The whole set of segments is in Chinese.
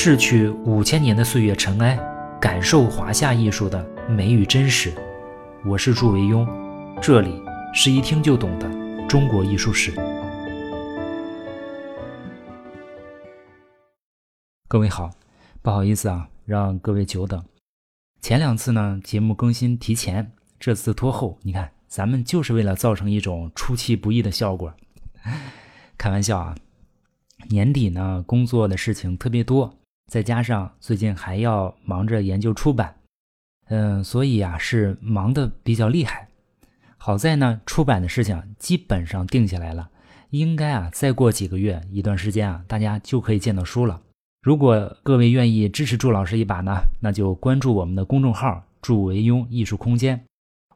逝去五千年的岁月尘埃，感受华夏艺术的美与真实。我是祝维庸，这里是一听就懂的中国艺术史。各位好，不好意思啊，让各位久等。前两次呢，节目更新提前，这次拖后，你看，咱们就是为了造成一种出其不意的效果。开玩笑啊，年底呢，工作的事情特别多。再加上最近还要忙着研究出版，嗯，所以啊是忙得比较厉害。好在呢，出版的事情基本上定下来了，应该啊再过几个月一段时间啊，大家就可以见到书了。如果各位愿意支持祝老师一把呢，那就关注我们的公众号“祝维庸艺术空间”，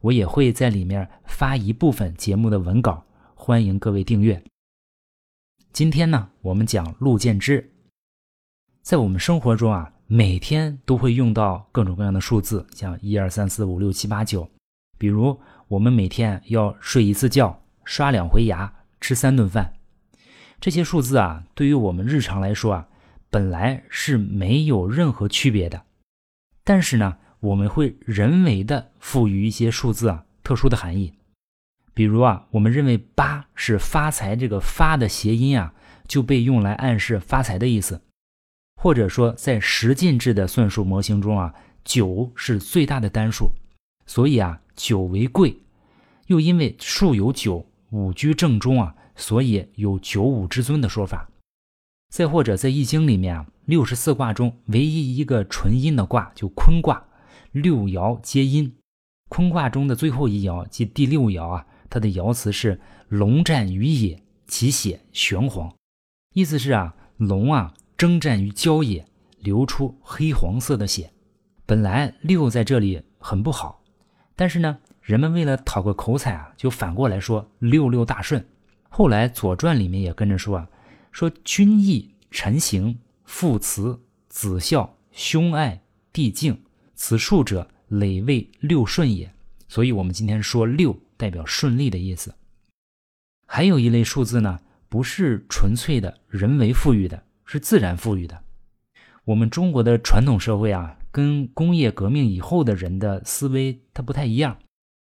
我也会在里面发一部分节目的文稿，欢迎各位订阅。今天呢，我们讲陆建之。在我们生活中啊，每天都会用到各种各样的数字，像一二三四五六七八九。比如，我们每天要睡一次觉，刷两回牙，吃三顿饭。这些数字啊，对于我们日常来说啊，本来是没有任何区别的。但是呢，我们会人为的赋予一些数字啊特殊的含义。比如啊，我们认为八是发财，这个发的谐音啊，就被用来暗示发财的意思。或者说，在十进制的算术模型中啊，九是最大的单数，所以啊，九为贵。又因为数有九，五居正中啊，所以有九五之尊的说法。再或者在易经里面啊，六十四卦中唯一一个纯阴的卦就坤卦，六爻皆阴。坤卦中的最后一爻即第六爻啊，它的爻辞是“龙战于野，其血玄黄”，意思是啊，龙啊。征战于郊野，流出黑黄色的血。本来六在这里很不好，但是呢，人们为了讨个口彩啊，就反过来说六六大顺。后来《左传》里面也跟着说啊，说君义臣行父慈子孝兄爱弟敬，此数者累为六顺也。所以，我们今天说六代表顺利的意思。还有一类数字呢，不是纯粹的人为赋予的。是自然赋予的。我们中国的传统社会啊，跟工业革命以后的人的思维它不太一样。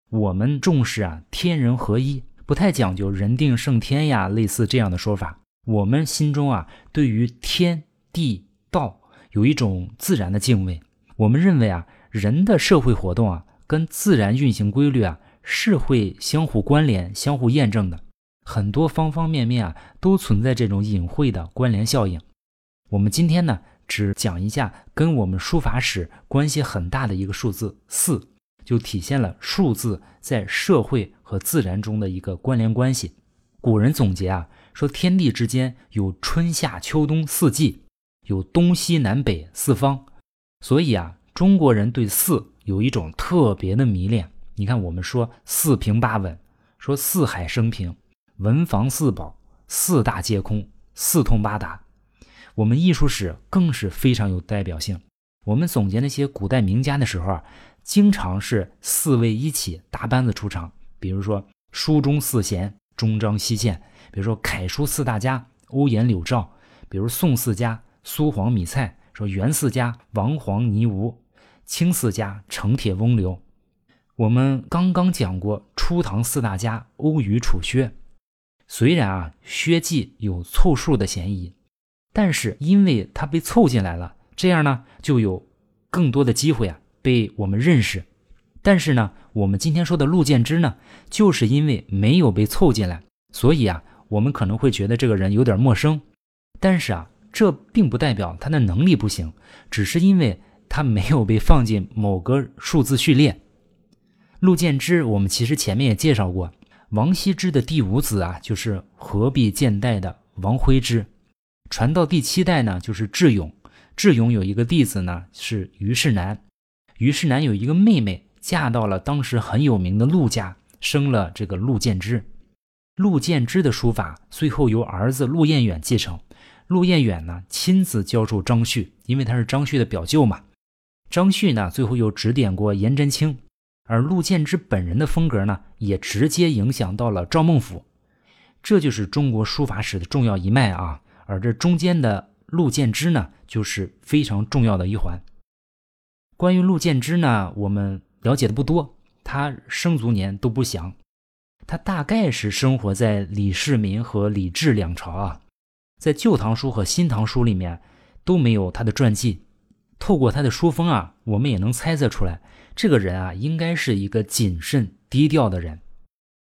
我们重视啊天人合一，不太讲究人定胜天呀，类似这样的说法。我们心中啊，对于天地道有一种自然的敬畏。我们认为啊，人的社会活动啊，跟自然运行规律啊，是会相互关联、相互验证的。很多方方面面啊，都存在这种隐晦的关联效应。我们今天呢，只讲一下跟我们书法史关系很大的一个数字四，就体现了数字在社会和自然中的一个关联关系。古人总结啊，说天地之间有春夏秋冬四季，有东西南北四方，所以啊，中国人对四有一种特别的迷恋。你看，我们说四平八稳，说四海升平，文房四宝，四大皆空，四通八达。我们艺术史更是非常有代表性。我们总结那些古代名家的时候啊，经常是四位一起搭班子出场。比如说书中四贤中章西线，比如说楷书四大家欧颜柳赵，比如宋四家苏黄米蔡，说元四家王黄倪吴，清四家程铁翁刘。我们刚刚讲过初唐四大家欧虞楚薛，虽然啊薛记有凑数的嫌疑。但是因为他被凑进来了，这样呢就有更多的机会啊被我们认识。但是呢，我们今天说的陆建之呢，就是因为没有被凑进来，所以啊，我们可能会觉得这个人有点陌生。但是啊，这并不代表他的能力不行，只是因为他没有被放进某个数字序列。陆建之，我们其实前面也介绍过，王羲之的第五子啊，就是合璧建代的王徽之。传到第七代呢，就是智勇。智勇有一个弟子呢，是虞世南。虞世南有一个妹妹，嫁到了当时很有名的陆家，生了这个陆建之。陆建之的书法最后由儿子陆彦远继承。陆彦远呢，亲自教授张旭，因为他是张旭的表舅嘛。张旭呢，最后又指点过颜真卿。而陆建之本人的风格呢，也直接影响到了赵孟俯。这就是中国书法史的重要一脉啊。而这中间的陆建之呢，就是非常重要的一环。关于陆建之呢，我们了解的不多，他生卒年都不详，他大概是生活在李世民和李治两朝啊，在《旧唐书》和《新唐书》里面都没有他的传记。透过他的书风啊，我们也能猜测出来，这个人啊，应该是一个谨慎低调的人。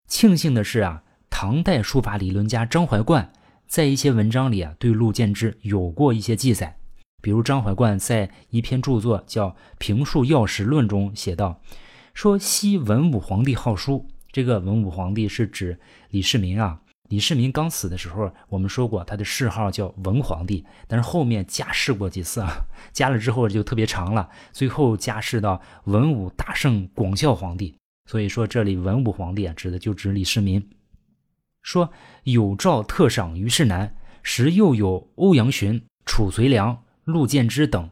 庆幸的是啊，唐代书法理论家张怀灌在一些文章里啊，对陆建之有过一些记载。比如张怀灌在一篇著作叫《评述要识论》中写道：“说昔文武皇帝好书，这个文武皇帝是指李世民啊。李世民刚死的时候，我们说过他的谥号叫文皇帝，但是后面加谥过几次啊，加了之后就特别长了，最后加谥到文武大圣广孝皇帝。所以说这里文武皇帝啊，指的就指李世民。说有诏特赏虞世南，时又有欧阳询、褚遂良。”陆建之等，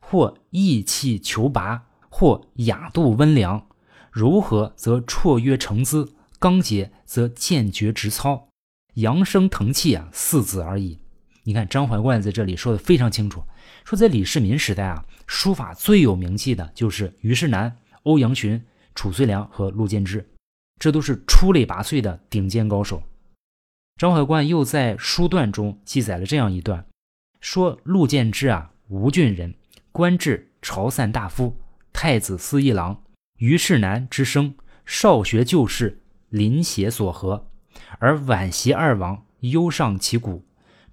或意气求拔，或雅度温良，柔和则绰约成姿，刚洁则健绝直操，扬声腾气啊，四子而已。你看张怀灌在这里说的非常清楚，说在李世民时代啊，书法最有名气的就是虞世南、欧阳询、褚遂良和陆建之，这都是出类拔萃的顶尖高手。张怀灌又在书段中记载了这样一段。说陆建之啊，吴郡人，官至朝散大夫、太子司议郎，虞世南之生，少学旧事，临写所合，而晚袭二王，忧上其骨。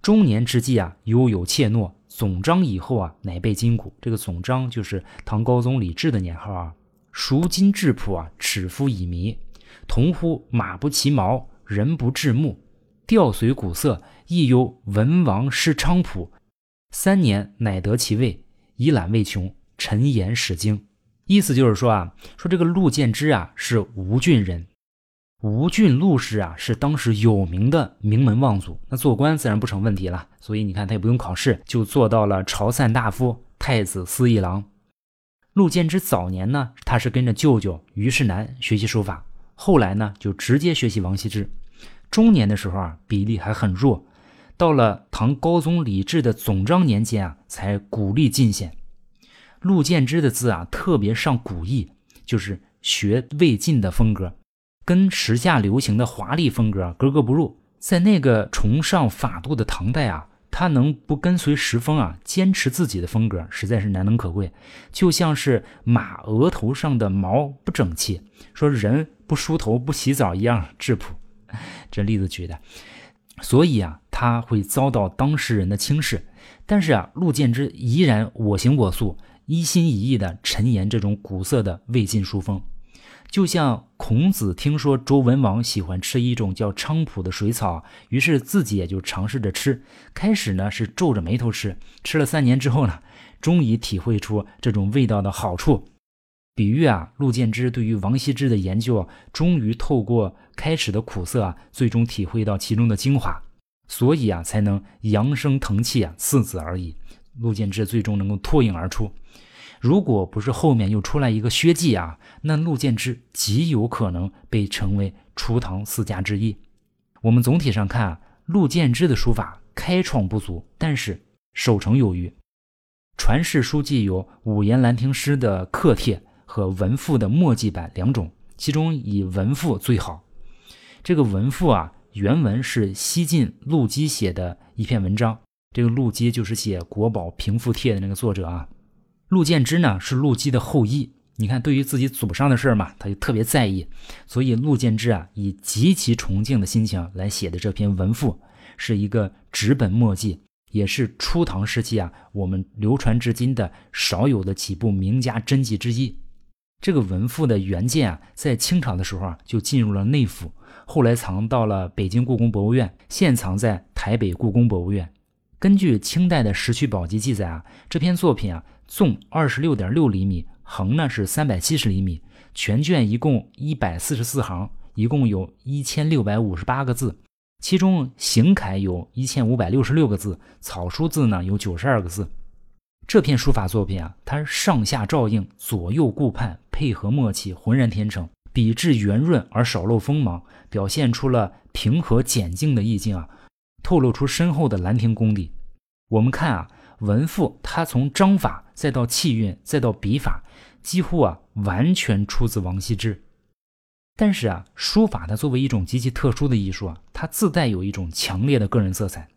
中年之际啊，犹有怯懦。总章以后啊，乃被金骨。这个总章就是唐高宗李治的年号啊。赎金质朴啊，齿肤已迷，同乎马不齐毛，人不至目，调随古色，亦犹文王失昌普。三年乃得其位，以览未穷，陈言始经。意思就是说啊，说这个陆建之啊是吴郡人，吴郡陆氏啊是当时有名的名门望族，那做官自然不成问题了。所以你看他也不用考试，就做到了朝散大夫、太子司议郎。陆建之早年呢，他是跟着舅舅虞世南学习书法，后来呢就直接学习王羲之。中年的时候啊，比例还很弱。到了唐高宗李治的总章年间啊，才古力进显。陆建之的字啊，特别上古意，就是学魏晋的风格，跟时下流行的华丽风格格格不入。在那个崇尚法度的唐代啊，他能不跟随时风啊，坚持自己的风格，实在是难能可贵。就像是马额头上的毛不整齐，说人不梳头不洗澡一样质朴。这例子举的。所以啊，他会遭到当事人的轻视，但是啊，陆建之依然我行我素，一心一意的陈言这种古色的魏晋书风。就像孔子听说周文王喜欢吃一种叫菖蒲的水草，于是自己也就尝试着吃。开始呢是皱着眉头吃，吃了三年之后呢，终于体会出这种味道的好处。比喻啊，陆建之对于王羲之的研究，终于透过开始的苦涩啊，最终体会到其中的精华，所以啊，才能扬声腾气啊，四子而已。陆建之最终能够脱颖而出。如果不是后面又出来一个薛稷啊，那陆建之极有可能被称为初唐四家之一。我们总体上看啊，陆建之的书法开创不足，但是守成有余。传世书记有五言兰亭诗的刻帖。和文赋的墨迹版两种，其中以文赋最好。这个文赋啊，原文是西晋陆机写的一篇文章。这个陆机就是写《国宝平复帖》的那个作者啊。陆建之呢是陆机的后裔，你看对于自己祖上的事儿嘛，他就特别在意。所以陆建之啊，以极其崇敬的心情来写的这篇文赋，是一个纸本墨迹，也是初唐时期啊我们流传至今的少有的几部名家真迹之一。这个文赋的原件啊，在清朝的时候啊，就进入了内府，后来藏到了北京故宫博物院，现藏在台北故宫博物院。根据清代的《石渠宝笈》记载啊，这篇作品啊，纵二十六点六厘米，横呢是三百七十厘米，全卷一共一百四十四行，一共有一千六百五十八个字，其中行楷有一千五百六十六个字，草书字呢有九十二个字。这篇书法作品啊，它上下照应，左右顾盼，配合默契，浑然天成。笔致圆润而少露锋芒，表现出了平和简静的意境啊，透露出深厚的兰亭功底。我们看啊，文赋它从章法再到气韵再到笔法，几乎啊完全出自王羲之。但是啊，书法它作为一种极其特殊的艺术啊，它自带有一种强烈的个人色彩。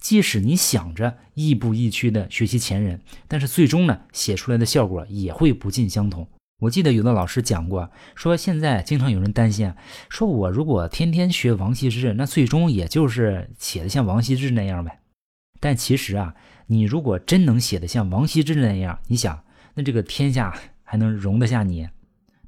即使你想着亦步亦趋的学习前人，但是最终呢，写出来的效果也会不尽相同。我记得有的老师讲过，说现在经常有人担心，说我如果天天学王羲之，那最终也就是写的像王羲之那样呗。但其实啊，你如果真能写的像王羲之那样，你想，那这个天下还能容得下你？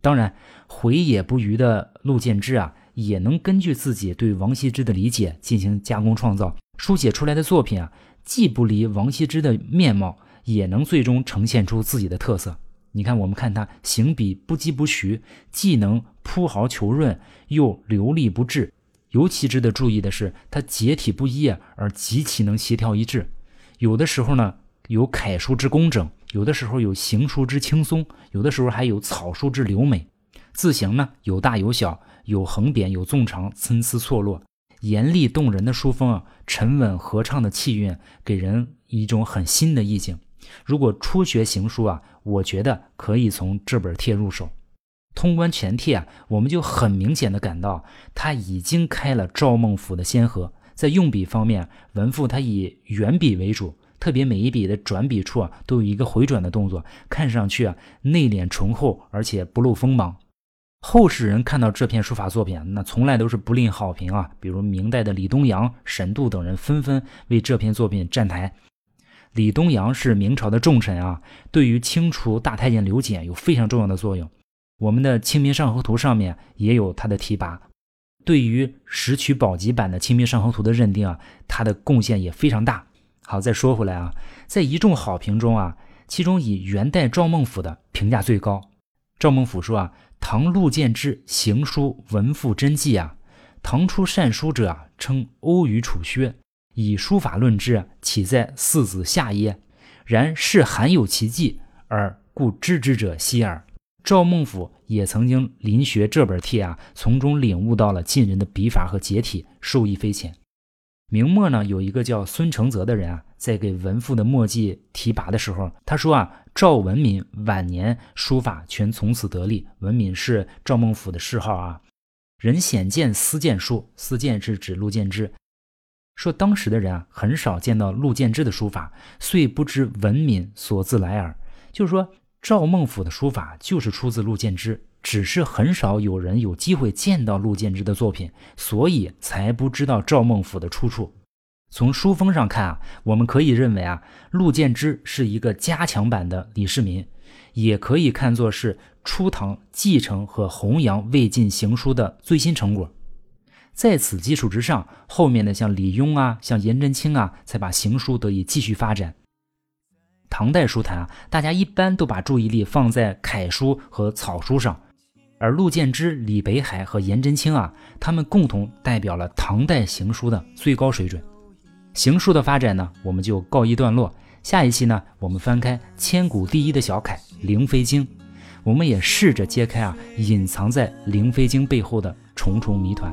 当然，回也不愚的陆建之啊，也能根据自己对王羲之的理解进行加工创造，书写出来的作品啊，既不离王羲之的面貌，也能最终呈现出自己的特色。你看，我们看他行笔不疾不徐，既能铺毫求润，又流利不滞。尤其值得注意的是，他结体不一，而极其能协调一致。有的时候呢，有楷书之工整。有的时候有行书之轻松，有的时候还有草书之流美。字形呢有大有小，有横扁有纵长，参差错落，严厉动人的书风啊，沉稳和畅的气韵，给人一种很新的意境。如果初学行书啊，我觉得可以从这本帖入手。通关全帖啊，我们就很明显的感到，他已经开了赵孟俯的先河。在用笔方面，文赋他以圆笔为主。特别每一笔的转笔处啊，都有一个回转的动作，看上去啊内敛醇厚，而且不露锋芒。后世人看到这篇书法作品，那从来都是不吝好评啊。比如明代的李东阳、沈度等人纷纷为这篇作品站台。李东阳是明朝的重臣啊，对于清除大太监刘瑾有非常重要的作用。我们的《清明上河图》上面也有他的提拔。对于石渠宝笈版的《清明上河图》的认定啊，他的贡献也非常大。好，再说回来啊，在一众好评中啊，其中以元代赵孟俯的评价最高。赵孟俯说啊：“唐陆建之行书文赋真迹啊，唐初善书者啊，称欧虞楚薛，以书法论之，岂在四子下耶？然是罕有其迹，而故知之者稀耳。”赵孟俯也曾经临学这本帖啊，从中领悟到了晋人的笔法和结体，受益匪浅。明末呢，有一个叫孙承泽的人啊，在给文赋的墨迹提拔的时候，他说啊，赵文敏晚年书法全从此得力。文敏是赵孟俯的谥号啊。人显见思见书，思见是指陆建之。说当时的人啊，很少见到陆建之的书法，遂不知文敏所自来耳。就是说，赵孟頫的书法就是出自陆建之。只是很少有人有机会见到陆建之的作品，所以才不知道赵孟頫的出处。从书风上看啊，我们可以认为啊，陆建之是一个加强版的李世民，也可以看作是初唐继承和弘扬魏晋行书的最新成果。在此基础之上，后面的像李邕啊，像颜真卿啊，才把行书得以继续发展。唐代书坛啊，大家一般都把注意力放在楷书和草书上。而陆建之、李北海和颜真卿啊，他们共同代表了唐代行书的最高水准。行书的发展呢，我们就告一段落。下一期呢，我们翻开千古第一的小楷《灵飞经》，我们也试着揭开啊隐藏在《灵飞经》背后的重重谜团。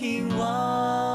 听我。